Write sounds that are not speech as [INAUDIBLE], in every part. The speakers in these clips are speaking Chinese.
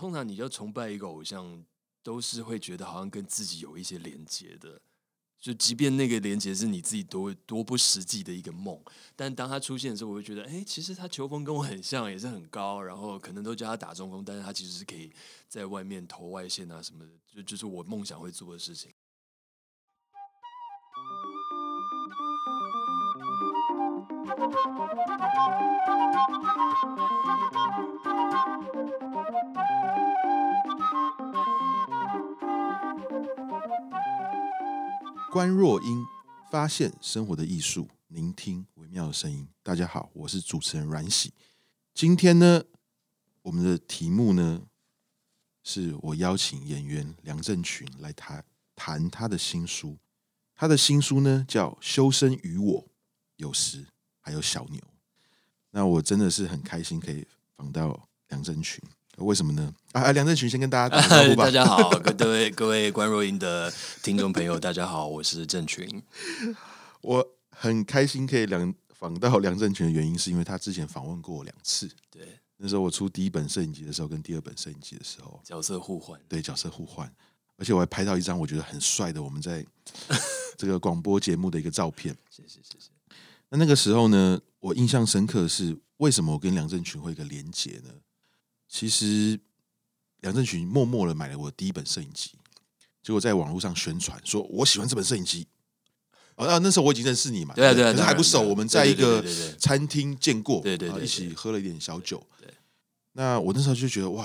通常你要崇拜一个偶像，都是会觉得好像跟自己有一些连接的。就即便那个连接是你自己多多不实际的一个梦，但当他出现的时候，我会觉得，哎，其实他球风跟我很像，也是很高，然后可能都叫他打中锋，但是他其实是可以在外面投外线啊什么的，就就是我梦想会做的事情。关若英发现生活的艺术，聆听微妙的声音。大家好，我是主持人阮喜。今天呢，我们的题目呢，是我邀请演员梁振群来谈谈他的新书。他的新书呢，叫《修身于我》，有时还有小牛。那我真的是很开心可以访到梁振群。为什么呢？啊，梁振群先跟大家打招呼吧。[LAUGHS] 大家好，各位各位关若英的听众朋友，大家好，我是郑群。我很开心可以两访到梁振群的原因，是因为他之前访问过我两次。对，那时候我出第一本摄影集的时候，跟第二本摄影集的时候，角色互换。对，角色互换，而且我还拍到一张我觉得很帅的我们在 [LAUGHS] 这个广播节目的一个照片。谢谢谢谢。那那个时候呢，我印象深刻的是为什么我跟梁振群会有一个连结呢？其实梁振群默默的买了我的第一本摄影机，结果在网络上宣传说我喜欢这本摄影机。哦，那时候我已经认识你嘛，对对，可是还不熟。我们在一个餐厅见过，对对，一起喝了一点小酒。对，那我那时候就觉得哇，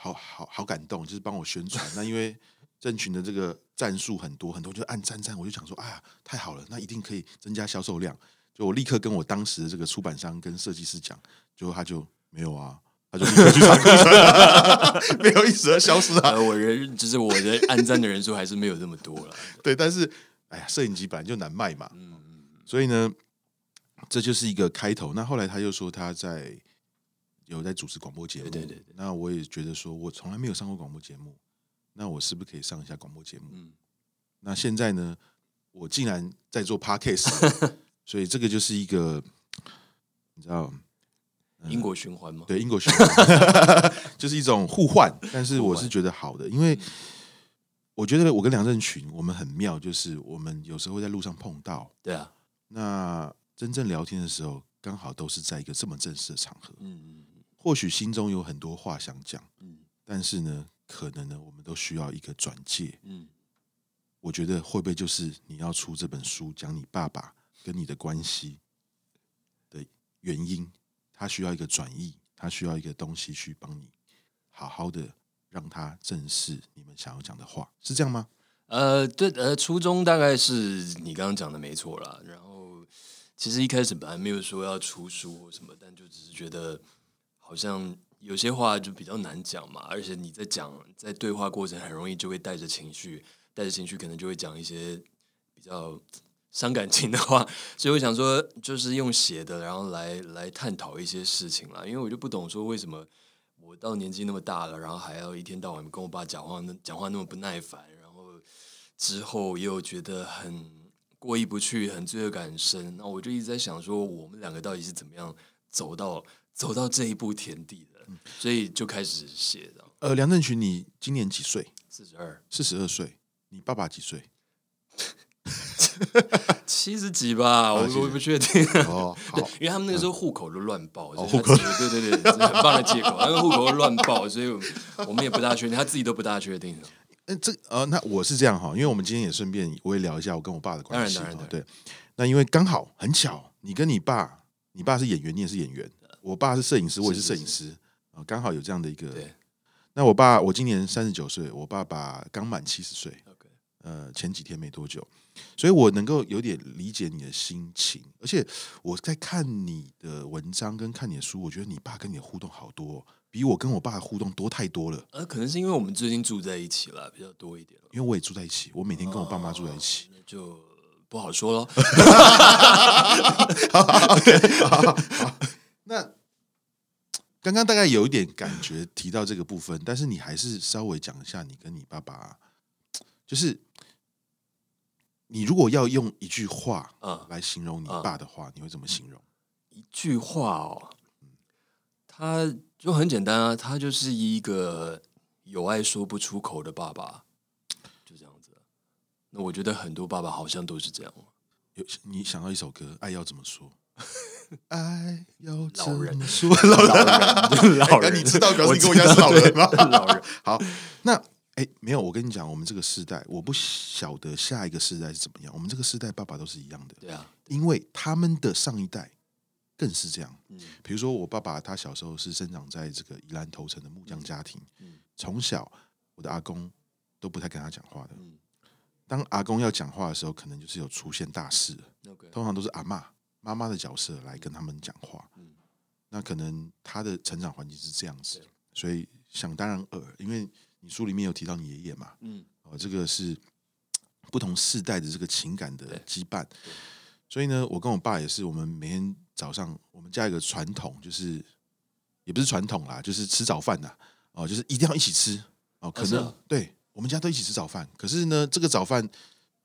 好好好感动，就是帮我宣传。那因为振群的这个战术很多，很多就按赞赞，我就想说，哎呀，太好了，那一定可以增加销售量。就我立刻跟我当时的这个出版商跟设计师讲，结果他就没有啊。他就立刻去查库存，[LAUGHS] 没有一时而消失啊！我人就是我的按赞的人数还是没有这么多了。[LAUGHS] 对，但是哎呀，摄影机本来就难卖嘛，嗯嗯，所以呢，这就是一个开头。那后来他又说他在有在主持广播节目，对对对。那我也觉得说我从来没有上过广播节目，那我是不是可以上一下广播节目？嗯。那现在呢，我竟然在做 Podcast，[LAUGHS] 所以这个就是一个你知道。因果循环吗？对，因果循环 [LAUGHS] 就是一种互换，但是我是觉得好的，因为我觉得我跟梁振群我们很妙，就是我们有时候会在路上碰到，对啊，那真正聊天的时候，刚好都是在一个这么正式的场合，嗯嗯，或许心中有很多话想讲，嗯，但是呢，可能呢，我们都需要一个转介，嗯，我觉得会不会就是你要出这本书，讲你爸爸跟你的关系的原因？他需要一个转译，他需要一个东西去帮你好好的让他正视你们想要讲的话，是这样吗？呃，对，呃，初衷大概是你刚刚讲的没错啦。然后其实一开始本来没有说要出书或什么，但就只是觉得好像有些话就比较难讲嘛，而且你在讲在对话过程很容易就会带着情绪，带着情绪可能就会讲一些比较。伤感情的话，[LAUGHS] 所以我想说，就是用写的，然后来来探讨一些事情啦。因为我就不懂说，为什么我到年纪那么大了，然后还要一天到晚跟我爸讲话，那讲话那么不耐烦，然后之后又觉得很过意不去，很罪恶感很深。那我就一直在想说，我们两个到底是怎么样走到走到这一步田地的？所以就开始写的。呃，梁振群，你今年几岁？四十二，四十二岁。你爸爸几岁？[LAUGHS] 七十几吧，我我不确定。[LAUGHS] 哦，对，因为他们那个时候户口都乱报，户口对对对，很棒的借口。因为户口都乱报，所以我们也不大确定，他自己都不大确定。那，这呃，那我是这样哈，因为我们今天也顺便我也聊一下我跟我爸的关系。当然当然对。那因为刚好很巧，你跟你爸，你爸是演员，你也是演员。我爸是摄影师，我也是摄影师啊，刚好有这样的一个。对。那我爸，我今年三十九岁，我爸爸刚满七十岁。呃，前几天没多久。所以我能够有点理解你的心情，而且我在看你的文章跟看你的书，我觉得你爸跟你的互动好多，比我跟我爸的互动多太多了。呃，可能是因为我们最近住在一起了，比较多一点。因为我也住在一起，我每天跟我爸妈住在一起，那就不好说喽。[LAUGHS] 那刚刚大概有一点感觉提到这个部分，但是你还是稍微讲一下你跟你爸爸，就是。你如果要用一句话来形容你爸的话，你会怎么形容？一句话哦，他就很简单啊，他就是一个有爱说不出口的爸爸，就这样子。那我觉得很多爸爸好像都是这样。有你想到一首歌，爱要怎么说？[LAUGHS] 爱要怎 [LAUGHS] 老人么说？老人，老 [LAUGHS] 人，你知道表示你跟我家是老人吗？老人，好，那哎，没有，我跟你讲，我们这个世代，我不晓得下一个世代是怎么样。我们这个世代，爸爸都是一样的，对啊，因为他们的上一代更是这样。嗯，比如说我爸爸，他小时候是生长在这个宜兰头城的木匠家庭，嗯，从小我的阿公都不太跟他讲话的，嗯，当阿公要讲话的时候，可能就是有出现大事，通常都是阿妈。妈妈的角色来跟他们讲话，嗯，那可能他的成长环境是这样子，所以想当然耳，因为你书里面有提到你爷爷嘛，嗯，哦，这个是不同世代的这个情感的羁绊，所以呢，我跟我爸也是，我们每天早上我们家有个传统，就是也不是传统啦，就是吃早饭呐，哦，就是一定要一起吃，哦，可能对我们家都一起吃早饭，可是呢，这个早饭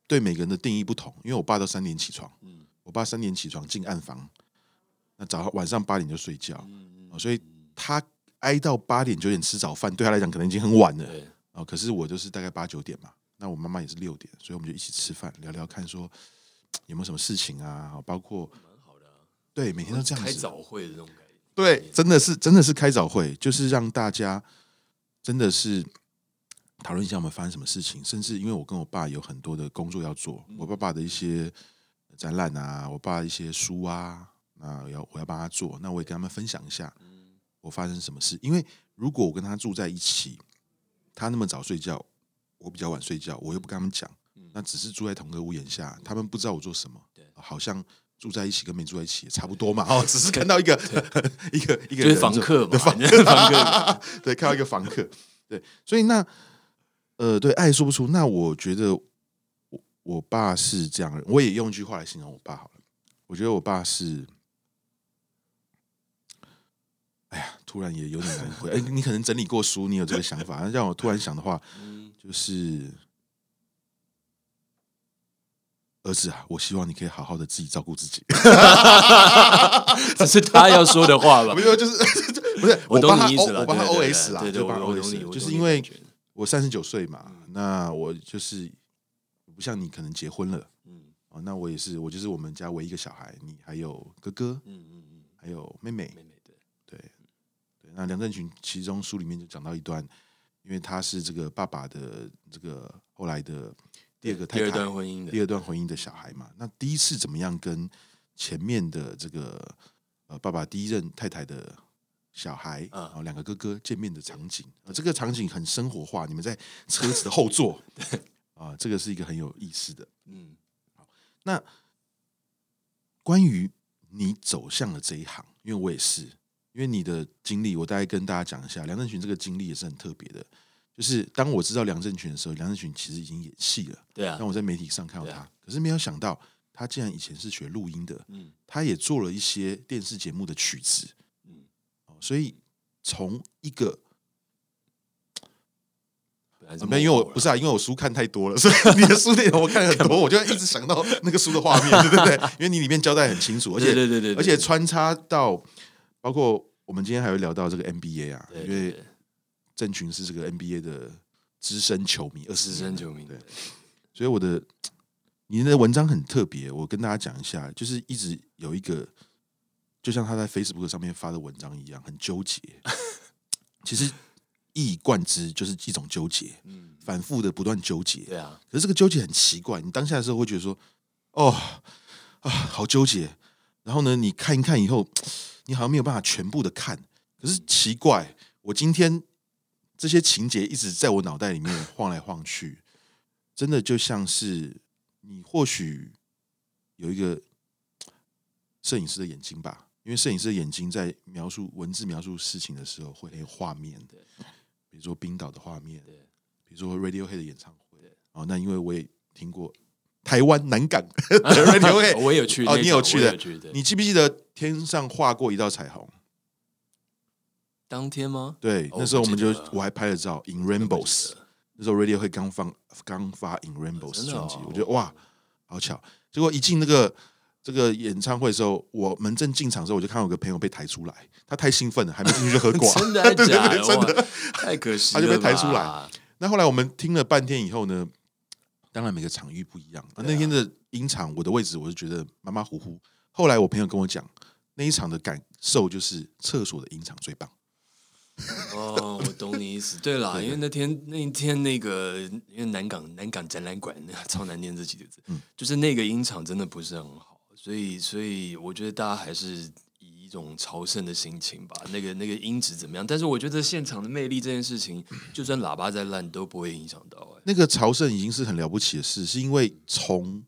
对每个人的定义不同，因为我爸都三点起床，嗯。我爸三点起床进暗房，那早上晚上八点就睡觉，所以他挨到八点九点吃早饭，对他来讲可能已经很晚了。哦，可是我就是大概八九点嘛，那我妈妈也是六点，所以我们就一起吃饭，聊聊看，说有没有什么事情啊？包括蛮好的，对，每天都这样子开早会的这种感觉，对，真的是真的是开早会，就是让大家真的是讨论一下我们发生什么事情，甚至因为我跟我爸有很多的工作要做，我爸爸的一些。展览啊，我爸一些书啊，那要我要帮他做，那我也跟他们分享一下，我发生什么事。因为如果我跟他住在一起，他那么早睡觉，我比较晚睡觉，我又不跟他们讲，那只是住在同个屋檐下，他们不知道我做什么，好像住在一起跟没住在一起也差不多嘛。哦，只是看到一个 [LAUGHS] 一个一个房客嘛，[LAUGHS] 房客，对，看到一个房客，对，所以那呃，对，爱说不出，那我觉得。我爸是这样的，我也用一句话来形容我爸好了。我觉得我爸是，哎呀，突然也有点难回。哎，你可能整理过书，你有这个想法。[LAUGHS] 让我突然想的话，就是儿子啊，我希望你可以好好的自己照顾自己。[LAUGHS] 这是他要说的话吧？没有，就是 [LAUGHS] 不是我帮他，我帮他 OS 啊，对对，就帮 OS，就是因为我三十九岁嘛，那我就是。不像你可能结婚了，嗯，哦，那我也是，我就是我们家唯一一个小孩，你还有哥哥，嗯嗯嗯，还有妹妹。那梁振群其中书里面就讲到一段，因为他是这个爸爸的这个后来的第二个太太，第二段婚姻的第二段婚姻的小孩嘛。那第一次怎么样跟前面的这个呃爸爸第一任太太的小孩啊两个哥哥见面的场景啊，这个场景很生活化，你们在车子的后座。[LAUGHS] 对啊，这个是一个很有意思的。嗯，好，那关于你走向了这一行，因为我也是，因为你的经历，我大概跟大家讲一下。梁振群这个经历也是很特别的，就是当我知道梁振群的时候，梁振群其实已经演戏了。对啊，当我在媒体上看到他，啊、可是没有想到他竟然以前是学录音的。嗯，他也做了一些电视节目的曲子。嗯，所以从一个。没有，因为我不是啊，因为我书看太多了，所以 [LAUGHS] 你的书内容我看很多，我就一直想到那个书的画面，对不对？因为你里面交代很清楚，而且对对对，而且穿插到包括我们今天还会聊到这个 NBA 啊，因为郑群是这个 NBA 的资深球迷，二资深球迷，对，所以我的你的文章很特别，我跟大家讲一下，就是一直有一个，就像他在 Facebook 上面发的文章一样，很纠结，[LAUGHS] 其实。一以贯之就是一种纠结，嗯，反复的不断纠结，对啊。可是这个纠结很奇怪，你当下的时候会觉得说，哦啊，好纠结。然后呢，你看一看以后，你好像没有办法全部的看。可是奇怪，我今天这些情节一直在我脑袋里面晃来晃去，真的就像是你或许有一个摄影师的眼睛吧，因为摄影师的眼睛在描述文字、描述事情的时候，会很有画面的。比如说冰岛的画面，比如说 Radiohead 的演唱会，对，哦，那因为我也听过台湾南港的 Radiohead，我也有去，哦，你有去的，你记不记得天上画过一道彩虹？当天吗？对，那时候我们就我还拍了照，In Rainbows，那时候 Radiohead 刚放刚发 In Rainbows 专辑，我觉得哇，好巧，结果一进那个这个演唱会的时候，我们正进场的时候，我就看到有个朋友被抬出来，他太兴奋了，还没进去就喝挂，[LAUGHS] 真的 [LAUGHS] 假的？真的。太可惜了，他就被抬出来。那后来我们听了半天以后呢，当然每个场域不一样。啊、那天的音场，我的位置我是觉得马马虎虎。后来我朋友跟我讲，那一场的感受就是厕所的音场最棒。哦，我懂你意思。对啦，[LAUGHS] 因为那天那一天那个，因为南港南港展览馆超难念这几个字，嗯，就是那个音场真的不是很好，所以所以我觉得大家还是种朝圣的心情吧。那个那个音质怎么样？但是我觉得现场的魅力这件事情，[CLEARS THROAT] 就算喇叭再烂都不会影响到、欸。那个朝圣已经是很了不起的事，是因为从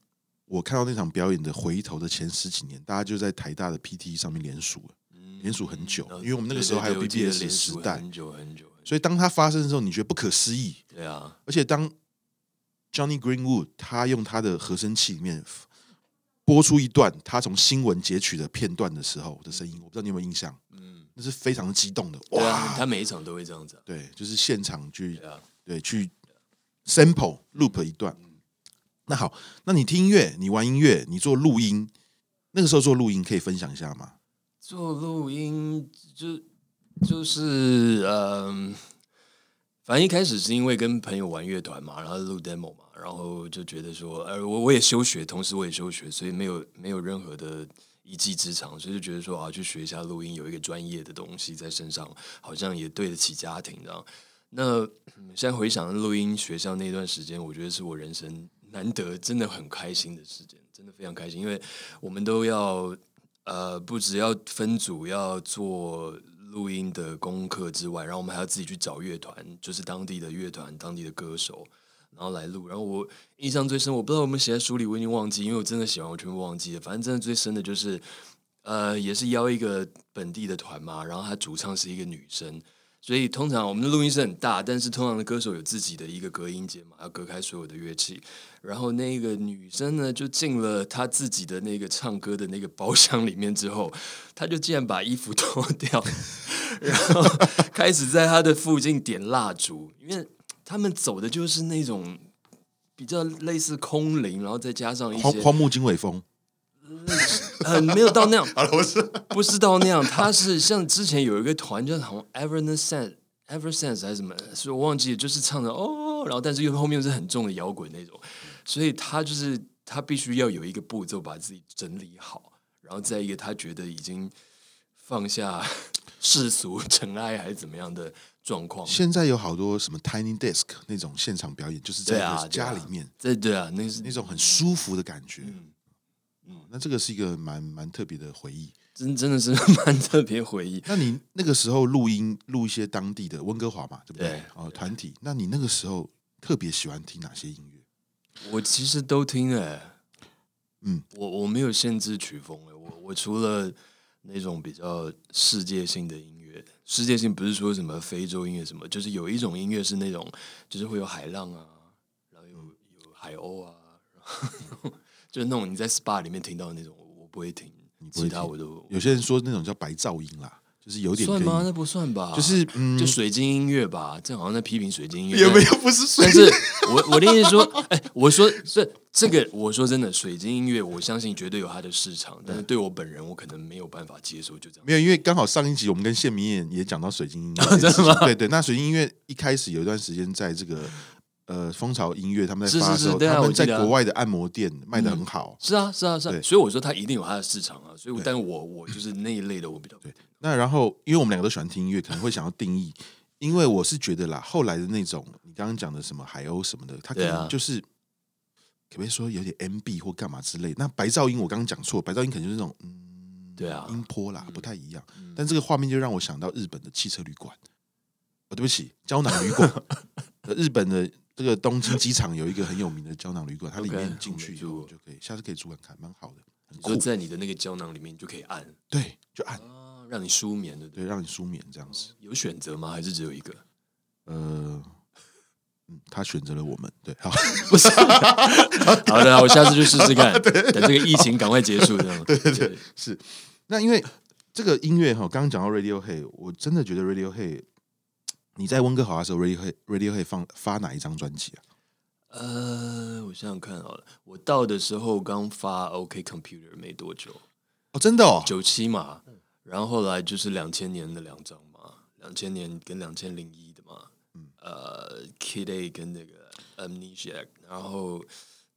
我看到那场表演的回头的前十几年，大家就在台大的 PT 上面连署了。连署很久，因为我们那个时候还有 BBS 时代，很久很久。所以当它发生的时候，你觉得不可思议。对啊，而且当 Johnny Greenwood 他用他的和声器里面播出一段他从新闻截取的片段的时候的声音，我不知道你有没有印象？嗯，那是非常激动的。哇，他每一场都会这样子。对，就是现场去，对，去 sample loop 一段。那好，那你听音乐，你玩音乐，你做录音，那个时候做录音可以分享一下吗？做录音就就是嗯、呃，反正一开始是因为跟朋友玩乐团嘛，然后录 demo 嘛，然后就觉得说，呃，我我也休学，同时我也休学，所以没有没有任何的一技之长，所以就觉得说啊，去学一下录音，有一个专业的东西在身上，好像也对得起家庭，这样。那现在回想录音学校那段时间，我觉得是我人生难得真的很开心的时间，真的非常开心，因为我们都要。呃，不只要分组要做录音的功课之外，然后我们还要自己去找乐团，就是当地的乐团、当地的歌手，然后来录。然后我印象最深，我不知道我们写在书里，我已经忘记，因为我真的写完，我全部忘记了。反正真的最深的就是，呃，也是邀一个本地的团嘛，然后他主唱是一个女生。所以通常我们的录音室很大，但是通常的歌手有自己的一个隔音间嘛，要隔开所有的乐器。然后那个女生呢，就进了她自己的那个唱歌的那个包厢里面之后，她就竟然把衣服脱掉，然后开始在她的附近点蜡烛，因为他们走的就是那种比较类似空灵，然后再加上一些荒荒木经纬风。嗯，没有到那样，[LAUGHS] 不是。不是到那样，他是像之前有一个团，就是好像 Evanescence Evanescence 还是什么，所以我忘记了，就是唱的哦，然后但是又后面是很重的摇滚那种，所以他就是他必须要有一个步骤把自己整理好，然后再一个他觉得已经放下世俗尘埃还是怎么样的状况。现在有好多什么 Tiny Desk 那种现场表演，就是在家里面，对对啊，那是那种很舒服的感觉。嗯嗯，那这个是一个蛮蛮特别的回忆，真真的是 [LAUGHS] 蛮特别回忆。那你那个时候录音录一些当地的温哥华嘛，对不对？对哦，团体。那你那个时候特别喜欢听哪些音乐？我其实都听哎、欸，嗯，我我没有限制曲风哎、欸，我我除了那种比较世界性的音乐，世界性不是说什么非洲音乐什么，就是有一种音乐是那种，就是会有海浪啊，然后有有海鸥啊。[LAUGHS] 就是那种你在 SPA 里面听到的那种，我不会听。其他我都有些人说那种叫白噪音啦，就是有点算吗？那不算吧，就是嗯，就水晶音乐吧。这好像在批评水晶音乐，有没有不是水？但是我我的意思说，哎、欸，我说这这个，我说真的，水晶音乐，我相信绝对有它的市场，但是对我本人，我可能没有办法接受，就这样。没有，因为刚好上一集我们跟谢明燕也讲到水晶音乐？[LAUGHS] 对对，那水晶音乐一开始有一段时间在这个。呃，蜂巢音乐他们在发的时候，他们在国外的按摩店卖的很好。是啊，是啊，是啊。所以我说他一定有他的市场啊。所以，但是我我就是那一类的，我比较对。那然后，因为我们两个都喜欢听音乐，可能会想要定义。因为我是觉得啦，后来的那种你刚刚讲的什么海鸥什么的，它可能就是可不可以说有点 MB 或干嘛之类。那白噪音我刚刚讲错，白噪音可能就是那种嗯，对啊，音波啦，不太一样。但这个画面就让我想到日本的汽车旅馆。哦，对不起，胶囊旅馆。[LAUGHS] 日本的。这个东京机场有一个很有名的胶囊旅馆，它里面进去以后就可以，下次可以住看看，蛮好的。很酷。就在你的那个胶囊里面，就可以按，对，就按，让你舒眠的，对，让你舒眠这样子。有选择吗？还是只有一个？呃，嗯，他选择了我们，对，好，[LAUGHS] 不是，好的，我下次去试试看，[LAUGHS] 等这个疫情赶快结束，这样。[LAUGHS] 对对对，是。那因为这个音乐哈，刚刚讲到 Radiohead，我真的觉得 Radiohead。你在温哥华的时候，Radiohead Radiohead 放发哪一张专辑啊？呃，我想想看好了，我到的时候刚发 OK Computer 没多久，哦，真的哦，九七嘛，然后后来就是两千年的两张嘛，两千年跟两千零一的嘛，嗯，呃，Kid A 跟那个 Amnesia，然后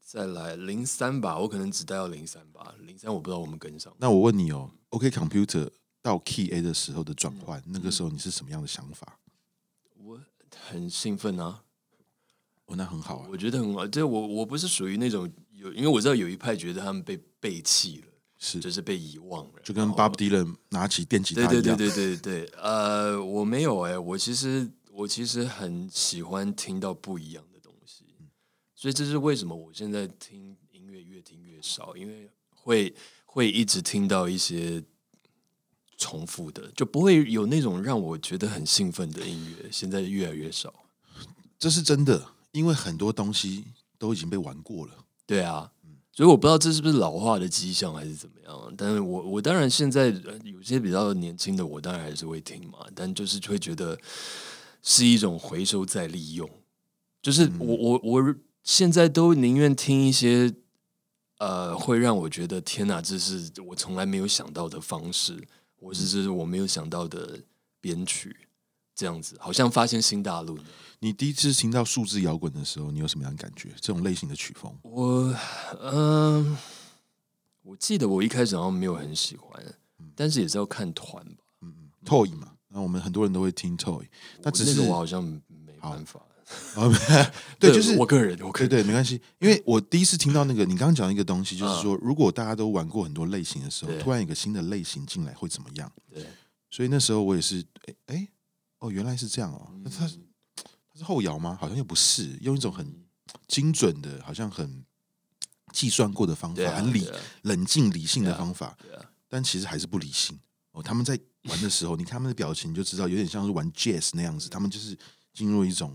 再来零三吧，我可能只带到零三吧，零三我不知道我们跟上。那我问你哦，OK Computer 到 Key A 的时候的转换，嗯，那个时候你是什么样的想法？我很兴奋啊。哦，那很好啊，我觉得很好。这我我不是属于那种有，因为我知道有一派觉得他们被背弃了，是就是被遗忘了，就跟 Bob Dylan 拿起电吉他一样。对对对对对对，呃，我没有哎、欸，我其实我其实很喜欢听到不一样的东西，所以这是为什么我现在听音乐越听越少，因为会会一直听到一些重复的，就不会有那种让我觉得很兴奋的音乐，现在越来越少，这是真的。因为很多东西都已经被玩过了，对啊，所以我不知道这是不是老化的迹象还是怎么样。但是我我当然现在有些比较年轻的，我当然还是会听嘛。但就是会觉得是一种回收再利用，就是我我我现在都宁愿听一些呃，会让我觉得天哪，这是我从来没有想到的方式，或者是我没有想到的编曲，这样子好像发现新大陆。你第一次听到数字摇滚的时候，你有什么样的感觉？这种类型的曲风，我嗯、呃，我记得我一开始好像没有很喜欢，嗯、但是也是要看团吧。嗯嗯，Toy 嘛，那我们很多人都会听 Toy，那只是我好像没办法。[LAUGHS] 对，就是我个人，我个人对，没关系。因为我第一次听到那个，你刚刚讲一个东西，就是说，如果大家都玩过很多类型的时候，突然有一个新的类型进来会怎么样？对，所以那时候我也是，哎哎，哦，原来是这样哦，那他。是后摇吗？好像又不是，用一种很精准的，好像很计算过的方法，啊、很理、啊、冷静理性的方法，啊啊、但其实还是不理性哦。他们在玩的时候，你看他们的表情就知道，有点像是玩 jazz 那样子。他们就是进入一种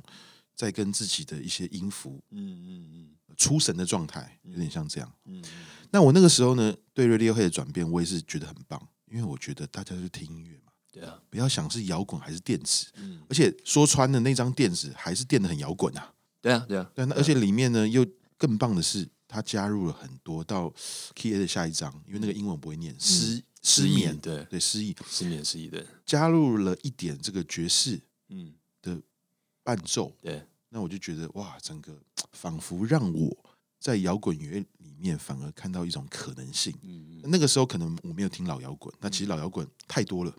在跟自己的一些音符，嗯嗯嗯，出神的状态，有点像这样。嗯，那我那个时候呢，对 Radiohead 的转变，我也是觉得很棒，因为我觉得大家就听音乐嘛。对啊，不要想是摇滚还是电子，嗯，而且说穿了那张电子还是电的很摇滚啊。对啊，对啊，对，那而且里面呢又更棒的是，它加入了很多到 Key A 的下一章，因为那个英文不会念，失失眠，对。对，失忆，失眠失忆，对，加入了一点这个爵士，嗯。的伴奏，对，那我就觉得哇，整个仿佛让我在摇滚乐里面反而看到一种可能性。嗯，那个时候可能我没有听老摇滚，那其实老摇滚太多了。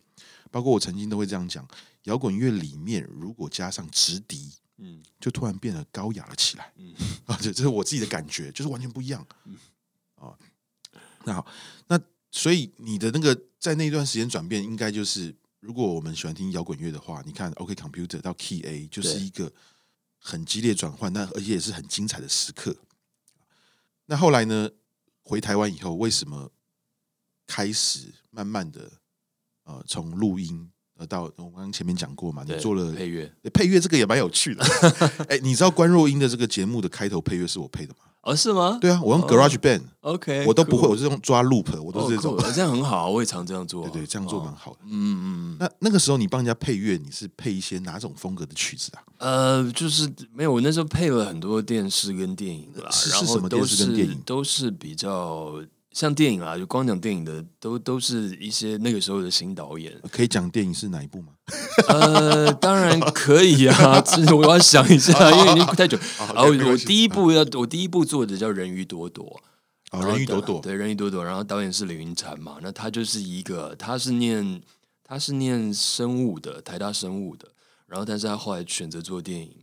包括我曾经都会这样讲，摇滚乐里面如果加上直笛，嗯，就突然变得高雅了起来，嗯，[LAUGHS] 啊，这这是我自己的感觉，就是完全不一样，嗯，啊，那好，那所以你的那个在那段时间转变，应该就是如果我们喜欢听摇滚乐的话，你看 OK Computer 到 Key A 就是一个很激烈转换，那而且也是很精彩的时刻。那后来呢，回台湾以后，为什么开始慢慢的？呃，从录音呃到我刚刚前面讲过嘛，你做了配乐，配乐这个也蛮有趣的。[LAUGHS] 哎，你知道关若英的这个节目的开头配乐是我配的吗？哦，是吗？对啊，我用 Garage Band，OK，我都不会，我是用抓 Loop，我都是这种，这样很好，我也常这样做。对对，这样做蛮好的。嗯嗯，那那个时候你帮人家配乐，你是配一些哪种风格的曲子啊？呃，就是没有，我那时候配了很多电视跟电影啦，是什么电视跟电影？都是比较。像电影啊，就光讲电影的，都都是一些那个时候的新导演。可以讲电影是哪一部吗？呃，当然可以啊，只是我要想一下，因为已经太久。然后我第一部要，我第一部做的叫《人鱼朵朵》。哦，人鱼朵朵，对，人鱼朵朵。然后导演是李云禅嘛，那他就是一个，他是念他是念生物的，台大生物的。然后，但是他后来选择做电影。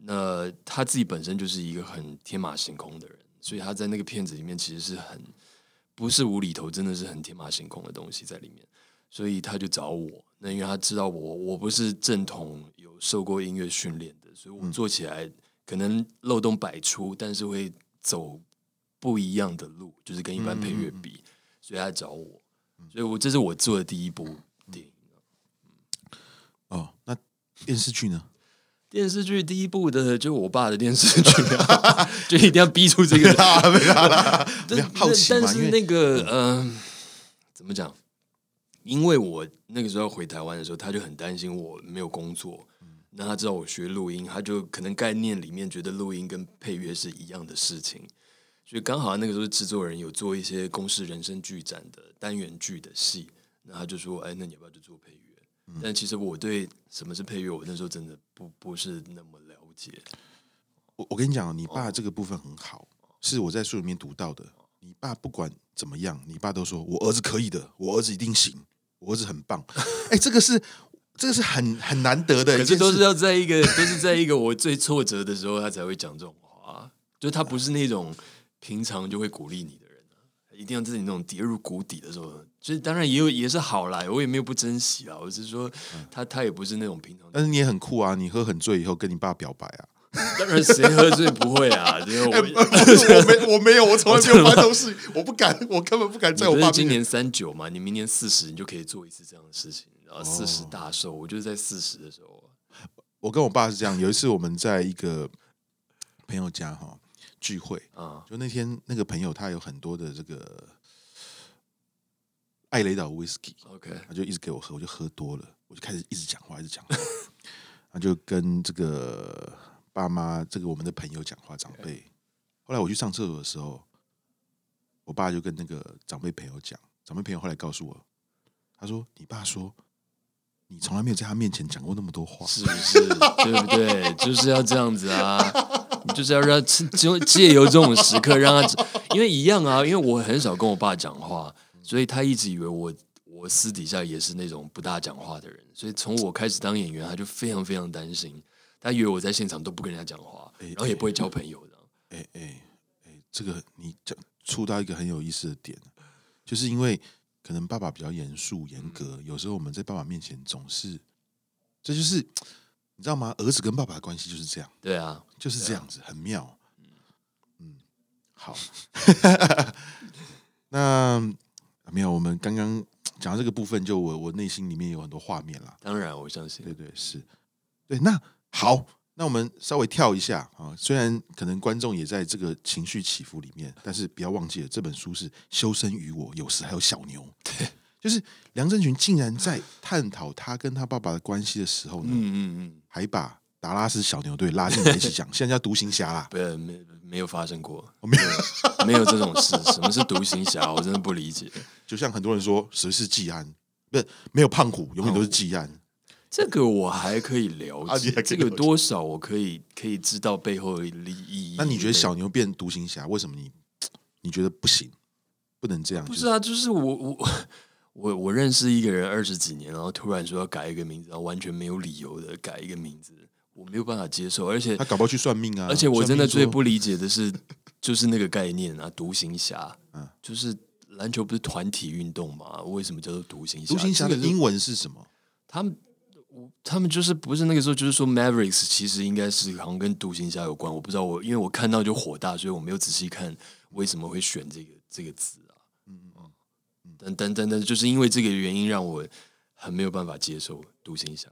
那他自己本身就是一个很天马行空的人，所以他在那个片子里面其实是很。不是无厘头，真的是很天马行空的东西在里面，所以他就找我。那因为他知道我我不是正统有受过音乐训练的，所以我做起来可能漏洞百出，但是会走不一样的路，就是跟一般配乐比。所以他找我，所以我这是我做的第一部电影。哦，那电视剧呢？电视剧第一部的就我爸的电视剧，啊，[LAUGHS] 就一定要逼出这个。好奇但是那个，嗯、呃，怎么讲？因为我那个时候回台湾的时候，他就很担心我没有工作。那他知道我学录音，他就可能概念里面觉得录音跟配乐是一样的事情，所以刚好那个时候制作人有做一些公式人生剧展的单元剧的戏，那他就说：“哎，那你要不要去做配乐？”嗯、但其实我对什么是配乐，我那时候真的不不是那么了解。我我跟你讲，你爸这个部分很好，哦、是我在书里面读到的。你爸不管怎么样，你爸都说我儿子可以的，我儿子一定行，我儿子很棒。[LAUGHS] 哎，这个是。这个是很很难得的，可是都是要在一个都是在一个我最挫折的时候，他才会讲这种话。就他不是那种平常就会鼓励你的人，一定要在你那种跌入谷底的时候，其实当然也有也是好啦，我也没有不珍惜啊。我是说，他他也不是那种平常，但是你也很酷啊，你喝很醉以后跟你爸表白啊。当然谁喝醉不会啊？[LAUGHS] 因为我、欸、我没我没有，我从来没有发生事，我不敢，我根本不敢在我爸。今年三九嘛，你明年四十，你就可以做一次这样的事情。然后四十大寿，我就是在四十的时候，我跟我爸是这样。有一次我们在一个朋友家哈聚会啊，就那天那个朋友他有很多的这个艾雷岛威士忌，OK，他就一直给我喝，我就喝多了，我就开始一直讲话，一直讲话，[LAUGHS] 他就跟这个爸妈这个我们的朋友讲话，长辈。后来我去上厕所的时候，我爸就跟那个长辈朋友讲，长辈朋友后来告诉我，他说：“你爸说。”你从来没有在他面前讲过那么多话，是不是？对不对？就是要这样子啊！你 [LAUGHS] 就是要让就借由这种时刻让他，因为一样啊，因为我很少跟我爸讲话，所以他一直以为我我私底下也是那种不大讲话的人，所以从我开始当演员，他就非常非常担心，他以为我在现场都不跟人家讲话，然后也不会交朋友的。哎哎哎，这个你讲触到一个很有意思的点，就是因为。可能爸爸比较严肃严格，有时候我们在爸爸面前总是，这就是你知道吗？儿子跟爸爸的关系就是这样，对啊，就是这样子，很妙。嗯，好，[LAUGHS] [LAUGHS] 那没有，我们刚刚讲到这个部分，就我我内心里面有很多画面啦。当然，我相信，对对是，对。那好。那我们稍微跳一下啊，虽然可能观众也在这个情绪起伏里面，但是不要忘记了，这本书是《修身于我》，有时还有小牛。[LAUGHS] 对，就是梁振群竟然在探讨他跟他爸爸的关系的时候呢，嗯嗯嗯，还把达拉斯小牛队拉进来一起讲，[LAUGHS] 现在叫独行侠啦。不，没没有发生过，没有没有这种事。什么是独行侠？我真的不理解。就像很多人说，谁是季安？不是，没有胖虎，永远都是季安。这个我还可以了解，这个多少我可以可以知道背后的利益。那你觉得小牛变独行侠，为什么你你觉得不行，不能这样？不是啊，就是我我我我认识一个人二十几年，然后突然说要改一个名字，然后完全没有理由的改一个名字，我没有办法接受。而且他搞不好去算命啊！而且我真的最不理解的是，[LAUGHS] 就是那个概念啊，独行侠，嗯，就是篮球不是团体运动嘛？为什么叫做独行侠？独行侠的英文是什么？他们。他们就是不是那个时候，就是说 Mavericks 其实应该是好像跟独行侠有关，我不知道我因为我看到就火大，所以我没有仔细看为什么会选这个这个词啊，嗯嗯嗯，但但但但，就是因为这个原因让我很没有办法接受独行侠。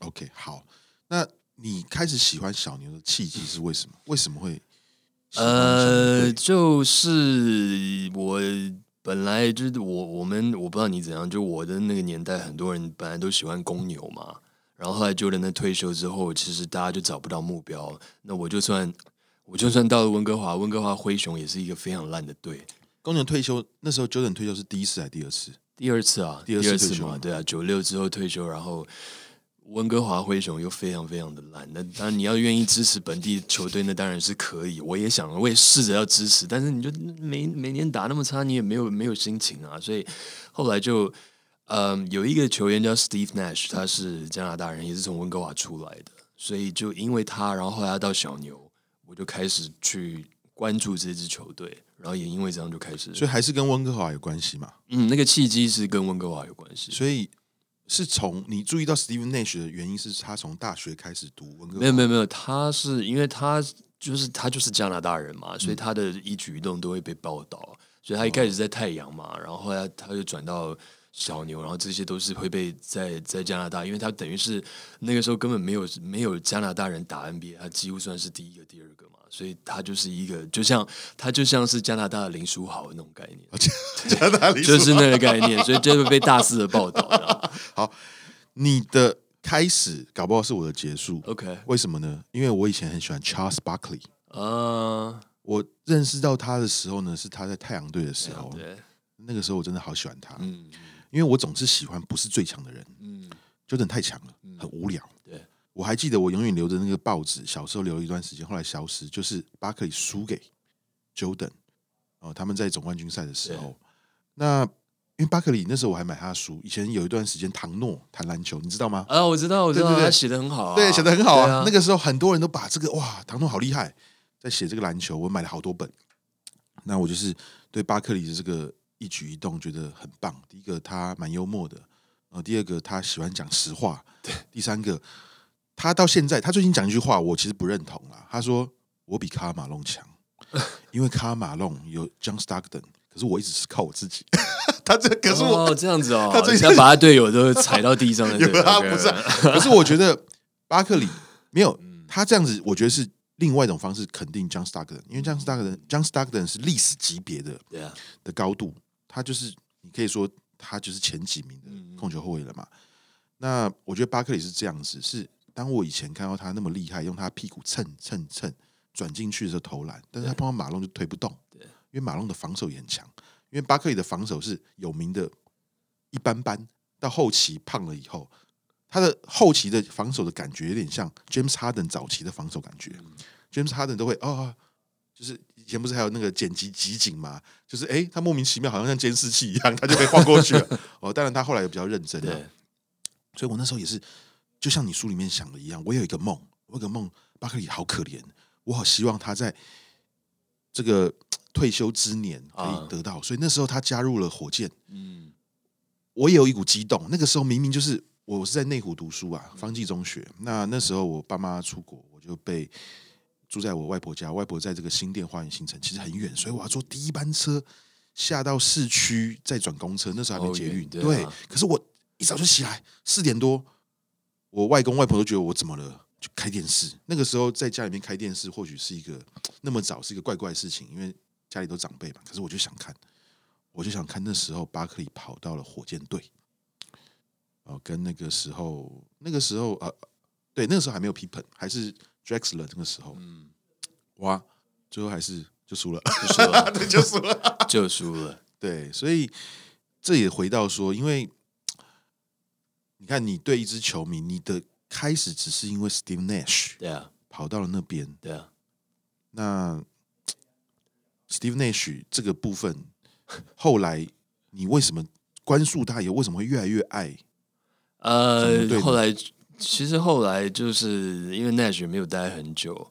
OK，好，那你开始喜欢小牛的契机是为什么？[LAUGHS] 为什么会？呃，就是我。本来就是我我们我不知道你怎样，就我的那个年代，很多人本来都喜欢公牛嘛。然后后来 Jordan 退休之后，其实大家就找不到目标。那我就算 [LAUGHS] 我就算到了温哥华，温哥华灰熊也是一个非常烂的队。公牛退休那时候，Jordan 退休是第一次还是第二次？第二次啊，第二次退休嘛，对啊，九六之后退休，然后。温哥华灰熊又非常非常的烂，那当然你要愿意支持本地球队，那当然是可以。我也想，我也试着要支持，但是你就每每年打那么差，你也没有没有心情啊。所以后来就，嗯，有一个球员叫 Steve Nash，他是加拿大人，也是从温哥华出来的，所以就因为他，然后后来他到小牛，我就开始去关注这支球队，然后也因为这样就开始，所以还是跟温哥华有关系嘛？嗯，那个契机是跟温哥华有关系，所以。是从你注意到 Steve Nash 的原因是他从大学开始读文科？没有没有没有，他是因为他就是他就是加拿大人嘛，所以他的一举一动都会被报道。所以他一开始在太阳嘛，然后后来他就转到小牛，然后这些都是会被在在加拿大，因为他等于是那个时候根本没有没有加拿大人打 NBA，他几乎算是第一个第二个嘛。所以他就是一个，就像他就像是加拿大的林书豪那种概念，[LAUGHS] 加拿大林书豪就是那个概念，所以就会被大肆的报道。[LAUGHS] 好，你的开始搞不好是我的结束。OK，为什么呢？因为我以前很喜欢 Charles Barkley 啊。Uh, 我认识到他的时候呢，是他在太阳队的时候。对，那个时候我真的好喜欢他。嗯，因为我总是喜欢不是最强的人。嗯，就真的太强了，很无聊。对，我还记得我永远留着那个报纸，小时候留了一段时间，后来消失，就是巴克利输给 Jordan。哦，他们在总冠军赛的时候，那。因为巴克利那时候我还买他的书，以前有一段时间唐诺谈篮球，你知道吗？啊，我知道，我知道，对对对，他写的很好啊，对，写的很好啊。那个时候很多人都把这个哇，唐诺好厉害，在写这个篮球，我买了好多本。那我就是对巴克利的这个一举一动觉得很棒。第一个他蛮幽默的，呃，第二个他喜欢讲实话，[LAUGHS] 对，第三个他到现在他最近讲一句话，我其实不认同啊。他说我比卡马龙强，[LAUGHS] 因为卡马龙有 John Stockton。可是我一直是靠我自己，[LAUGHS] 他这可是我、哦、这样子哦，他最近把他队友都踩到地上了。有他不是，可是我觉得巴克里没有他这样子，我觉得是另外一种方式肯定 John Stockton，因为 John Stockton John Stockton 是历史级别的的高度，他就是你可以说他就是前几名的控球后卫了嘛。那我觉得巴克里是这样子，是当我以前看到他那么厉害，用他屁股蹭蹭蹭转进去的时候投篮，但是他碰到马龙就推不动。因为马龙的防守也很强，因为巴克里的防守是有名的，一般般。到后期胖了以后，他的后期的防守的感觉有点像 James Harden 早期的防守感觉。嗯、James Harden 都会哦，就是以前不是还有那个剪辑集锦嘛？就是哎，他莫名其妙好像像监视器一样，他就被晃过去了。哦，当然他后来也比较认真。对，所以我那时候也是，就像你书里面想的一样，我有一个梦，我有个梦，巴克利好可怜，我好希望他在这个。退休之年可以得到，所以那时候他加入了火箭。嗯，我也有一股激动。那个时候明明就是我是在内湖读书啊，方济中学。那那时候我爸妈出国，我就被住在我外婆家。外婆在这个新店花园新城，其实很远，所以我要坐第一班车下到市区，再转公车。那时候还没捷运，对。可是我一早就起来，四点多，我外公外婆都觉得我怎么了，就开电视。那个时候在家里面开电视，或许是一个那么早是一个怪怪的事情，因为。家里都长辈嘛，可是我就想看，我就想看那时候巴克利跑到了火箭队，哦，跟那个时候，那个时候，呃，对，那个时候还没有 Pippen，还是 Drexler 那个时候，嗯，哇，最后还是就输了，就输了，[LAUGHS] 对，就输了，[LAUGHS] 就输了，对，所以这也回到说，因为你看，你对一支球迷，你的开始只是因为 Steve Nash，对啊，跑到了那边，对啊，那。Steve Nash 这个部分，后来你为什么关注他？也为什么会越来越爱？呃，后来其实后来就是因为 Nash 没有待很久，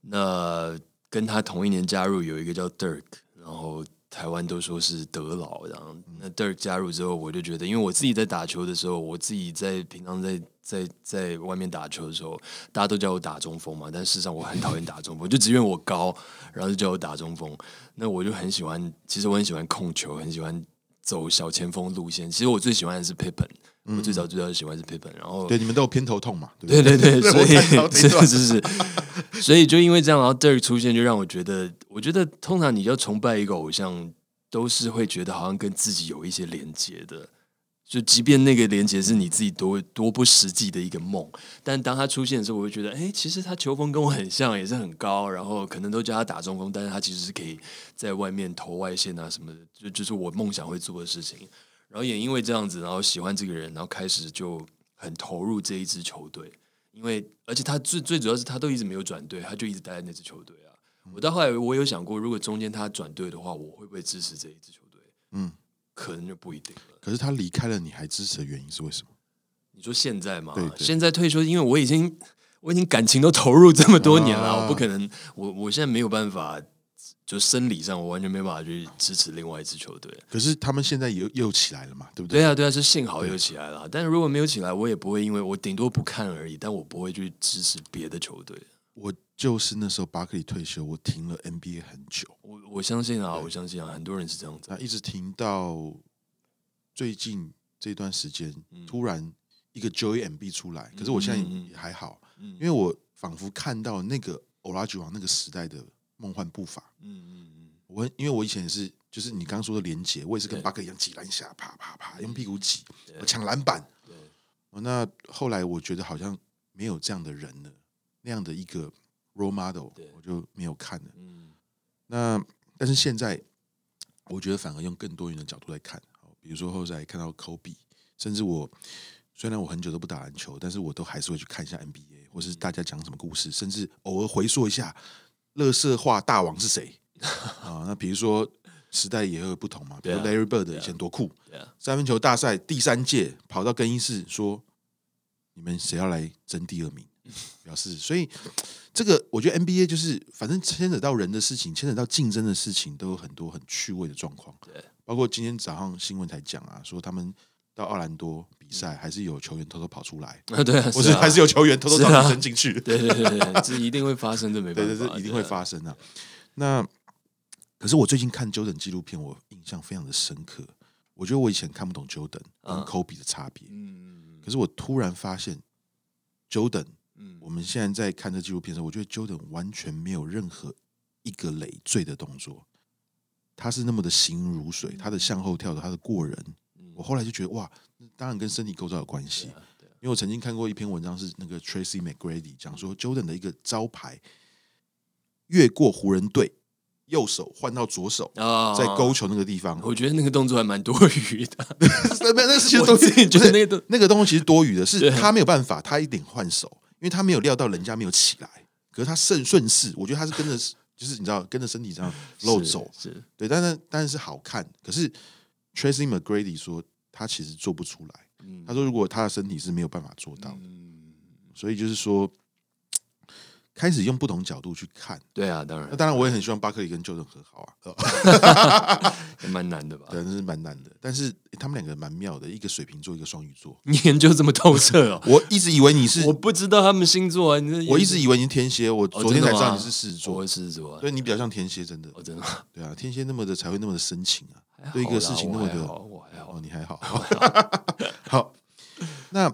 那跟他同一年加入有一个叫 Dirk，然后。台湾都说是德老，然后那 Dirk 加入之后，我就觉得，因为我自己在打球的时候，我自己在平常在在在外面打球的时候，大家都叫我打中锋嘛，但事实上我很讨厌打中锋，[LAUGHS] 就只因为我高，然后就叫我打中锋。那我就很喜欢，其实我很喜欢控球，很喜欢走小前锋路线。其实我最喜欢的是 Pippen，我最早最早喜欢是 Pippen，然后对你们都有偏头痛嘛？对对对，[LAUGHS] 所以 [LAUGHS] 是是是，所以就因为这样，然后 Dirk 出现，就让我觉得。我觉得通常你要崇拜一个偶像，都是会觉得好像跟自己有一些连接的，就即便那个连接是你自己多多不实际的一个梦，但当他出现的时候，我会觉得，哎，其实他球风跟我很像，也是很高，然后可能都叫他打中锋，但是他其实是可以在外面投外线啊什么的，就就是我梦想会做的事情。然后也因为这样子，然后喜欢这个人，然后开始就很投入这一支球队，因为而且他最最主要是他都一直没有转队，他就一直待在那支球队啊。我到后来，我有想过，如果中间他转队的话，我会不会支持这一支球队？嗯，可能就不一定了。可是他离开了，你还支持的原因是为什么？你说现在吗？对对现在退休，因为我已经我已经感情都投入这么多年了，啊、我不可能，我我现在没有办法，就生理上我完全没办法去支持另外一支球队。可是他们现在又又起来了嘛，对不对？对啊，对啊，是幸好又起来了。但是如果没有起来，我也不会，因为我顶多不看而已，但我不会去支持别的球队。我就是那时候巴克利退休，我停了 NBA 很久。我我相信啊，我相信啊，很多人是这样子。那一直停到最近这段时间，嗯、突然一个 Joel Embiid 出来，可是我现在也还好，因为我仿佛看到那个 Olajuwon 那个时代的梦幻步伐。嗯嗯嗯，我因为我以前也是，就是你刚刚说的连接，我也是跟巴克一样挤篮下，啪啪啪，用屁股挤，抢篮板。那后来我觉得好像没有这样的人了，那样的一个 role model，我就没有看了。嗯，那但是现在我觉得反而用更多元的角度来看，比如说后来看到 Kobe，甚至我虽然我很久都不打篮球，但是我都还是会去看一下 NBA，或是大家讲什么故事，甚至偶尔回溯一下，垃圾话大王是谁 [LAUGHS] 啊？那比如说。时代也会不同嘛，比如 Larry Bird 以前多酷，三分球大赛第三届跑到更衣室说：“你们谁要来争第二名？” [LAUGHS] 表示，所以这个我觉得 NBA 就是反正牵扯到人的事情，牵扯到竞争的事情，都有很多很趣味的状况。对，包括今天早上新闻才讲啊，说他们到奥兰多比赛，还是有球员偷偷跑出来 [LAUGHS] 啊，对，或是还是有球员偷偷到女生进去，[LAUGHS] 对对对对，这一定会发生的，没办法，[LAUGHS] 对对，一定会发生的。那。可是我最近看 Jordan 纪录片，我印象非常的深刻。我觉得我以前看不懂 Jordan 跟 Kobe 的差别。嗯，可是我突然发现 Jordan，嗯，我们现在在看这纪录片的时候，我觉得 Jordan 完全没有任何一个累赘的动作，他是那么的行如水，他的向后跳的，他的过人。我后来就觉得哇，当然跟身体构造有关系。因为我曾经看过一篇文章，是那个 Tracy McGrady 讲说 Jordan 的一个招牌，越过湖人队。右手换到左手，在勾球那个地方，我觉得那个动作还蛮多余的。[LAUGHS] 那那其实都是觉得那个那个动作其实多余的，是他没有办法，他一点换手，因为他没有料到人家没有起来，可是他顺顺势，我觉得他是跟着，[LAUGHS] 就是你知道，跟着身体这样漏走，是对，但是但是好看。可是 Tracy McGrady 说他其实做不出来，他说如果他的身体是没有办法做到的，所以就是说。开始用不同角度去看，对啊，当然，那当然我也很希望巴克利跟 Jordan 和好啊，[LAUGHS] 也蛮难的吧？对，那是蛮难的。但是他们两个蛮妙的，一个水瓶座，一个双鱼座。你研究这么透彻哦？[LAUGHS] 我一直以为你是，我不知道他们星座啊。你我一直以为你是天蝎，我昨天才知道你是狮子座。我是狮子座，所以你比较像天蝎，真的。我真的。对啊，天蝎那么的才会那么的深情啊，对一个事情那么的，我还好，你还好。[LAUGHS] 好，那。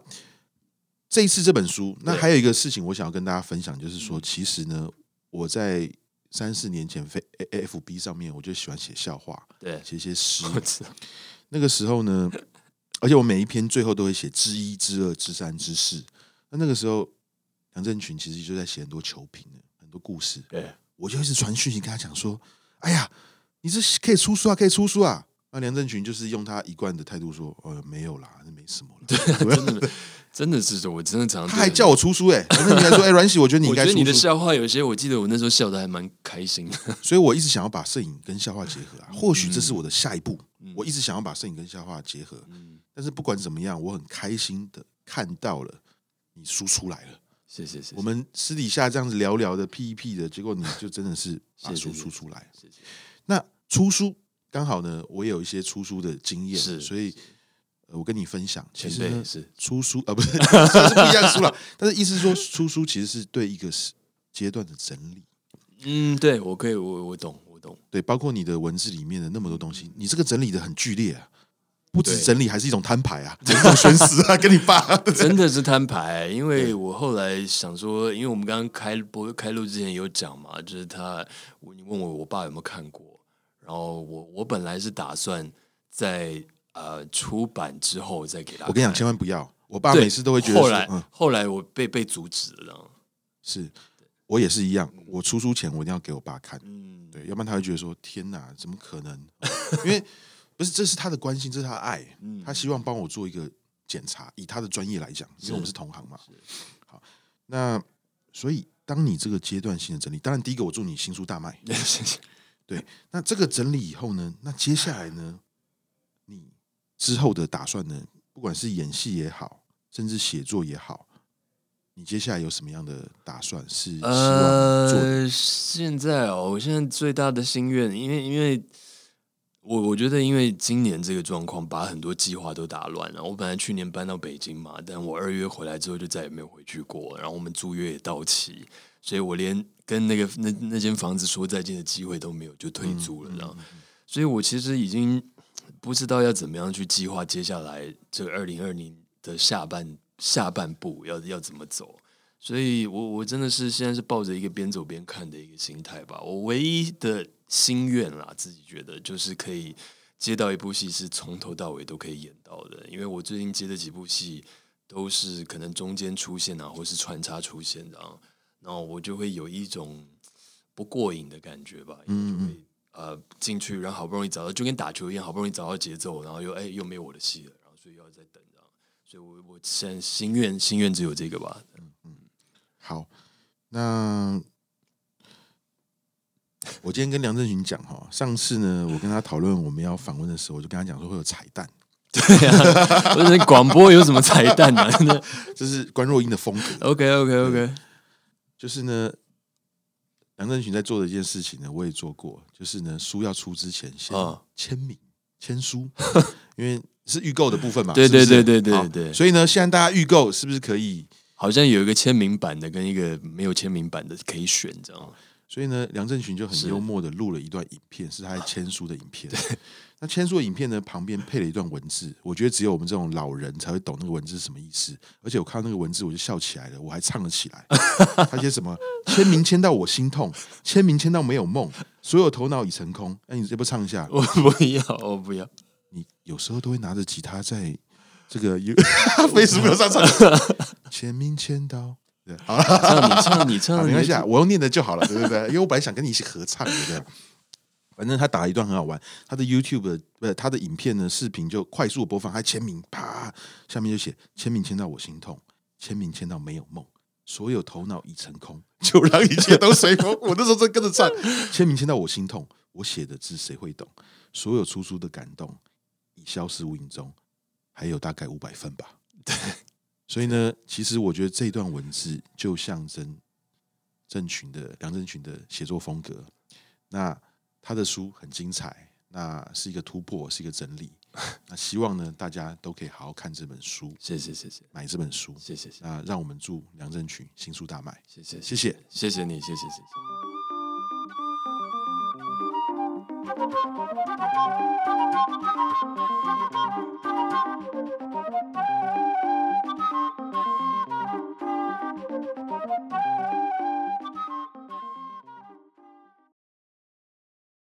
这一次这本书，那还有一个事情，我想要跟大家分享，就是说，其实呢，我在三四年前非 A F B 上面，我就喜欢写笑话，对，写一些诗。[LAUGHS] 那个时候呢，而且我每一篇最后都会写之一、之二、之三、之四。那那个时候，梁振群其实就在写很多球评，很多故事。对，我就一直传讯息跟他讲说：“哎呀，你这可以出书啊，可以出书啊。”那梁振群就是用他一贯的态度说：“呃，没有啦，那没什么。”对，[LAUGHS] 真的。真的是的，我真的常常他还叫我出书哎、欸，反正你还说哎，阮喜，我觉得你应该出书。你的笑话有些，我记得我那时候笑的还蛮开心的，所以我一直想要把摄影跟笑话结合啊。或许这是我的下一步，嗯、我一直想要把摄影跟笑话结合。嗯、但是不管怎么样，我很开心的看到了你书出来了。谢谢。我们私底下这样子聊聊的，屁一屁的，结果你就真的是把书出出来。谢谢。那出书刚好呢，我有一些出书的经验，是所以。我跟你分享，其实呢是出书啊，不是 [LAUGHS] 是不一样书了。但是意思是说，出书其实是对一个阶段的整理。嗯，对，我可以，我我懂，我懂。对，包括你的文字里面的那么多东西，你这个整理的很剧烈啊，不止整理，还是一种摊牌啊，[LAUGHS] 这种宣誓啊，跟你爸 [LAUGHS] 真的是摊牌。因为我后来想说，因为我们刚刚开播开录之前有讲嘛，就是他，你问我我爸有没有看过，然后我我本来是打算在。呃，出版之后再给他。我跟你讲，千万不要。我爸每次都会觉得，后来，嗯、后来我被被阻止了。是，我也是一样。我出书前，我一定要给我爸看。嗯，对，要不然他会觉得说：“天哪，怎么可能？” [LAUGHS] 因为不是，这是他的关心，这是他的爱。他希望帮我做一个检查，以他的专业来讲，因为我们是同行嘛。好，那所以当你这个阶段性的整理，当然第一个，我祝你新书大卖。[LAUGHS] 谢谢。对，那这个整理以后呢？那接下来呢？之后的打算呢？不管是演戏也好，甚至写作也好，你接下来有什么样的打算？是希望做？呃，现在哦，我现在最大的心愿，因为因为我我觉得，因为今年这个状况，把很多计划都打乱了。我本来去年搬到北京嘛，但我二月回来之后就再也没有回去过。然后我们租约也到期，所以我连跟那个那那间房子说再见的机会都没有，就退租了。然后，所以我其实已经。不知道要怎么样去计划接下来这个二零二零的下半下半部要要怎么走，所以我我真的是现在是抱着一个边走边看的一个心态吧。我唯一的心愿啦，自己觉得就是可以接到一部戏是从头到尾都可以演到的，因为我最近接的几部戏都是可能中间出现啊，或是穿插出现的啊，然后我就会有一种不过瘾的感觉吧，嗯，嗯，呃，进去然后好不容易找到，就跟打球一样，好不容易找到节奏，然后又哎又没有我的戏了，然后所以要再等，所以我我现在心愿心愿只有这个吧，嗯嗯，好，那。我今天跟梁振群讲哈，上次呢，我跟他讨论我们要访问的时候，我就跟他讲说会有彩蛋。对啊，不是广播有什么彩蛋呢？[LAUGHS] 这是关若英的风格。OK OK OK，就是呢，梁振群在做的一件事情呢，我也做过，就是呢，书要出之前先签名签书，[LAUGHS] 因为是预购的部分嘛。对对对对对对。所以呢，现在大家预购是不是可以？好像有一个签名版的跟一个没有签名版的可以选，这样。所以呢，梁振群就很幽默的录了一段影片，是，是他签书的影片。那签书的影片呢，旁边配了一段文字，我觉得只有我们这种老人才会懂那个文字是什么意思。而且我看到那个文字，我就笑起来了，我还唱了起来。他写什么？签名签到我心痛，签名签到没有梦，所有头脑已成空。那你要不唱一下？我不要，我不要。你有时候都会拿着吉他在这个有 [LAUGHS] Facebook 上唱，签名签到。对，[LAUGHS] [LAUGHS] 好了，你唱，你唱，没关系啊，我用念的就好了，对不对？因为我本来想跟你一起合唱的，对。反正他打了一段很好玩，他的 YouTube 的不是他的影片呢，视频就快速播放，还签名，啪，下面就写签名签到我心痛，签名签到没有梦，所有头脑已成空，[LAUGHS] 就让一切都随风。我那时候正跟着唱，签名签到我心痛，我写的字谁会懂？所有出书的感动已消失无影踪，还有大概五百份吧。对。所以呢，其实我觉得这段文字就象征郑群的梁振群的写作风格。那他的书很精彩，那是一个突破，是一个整理。[LAUGHS] 那希望呢，大家都可以好好看这本书。谢谢谢谢，买这本书。谢谢谢谢。那让我们祝梁振群新书大卖。谢谢谢谢谢谢你，谢谢谢谢。Thank you.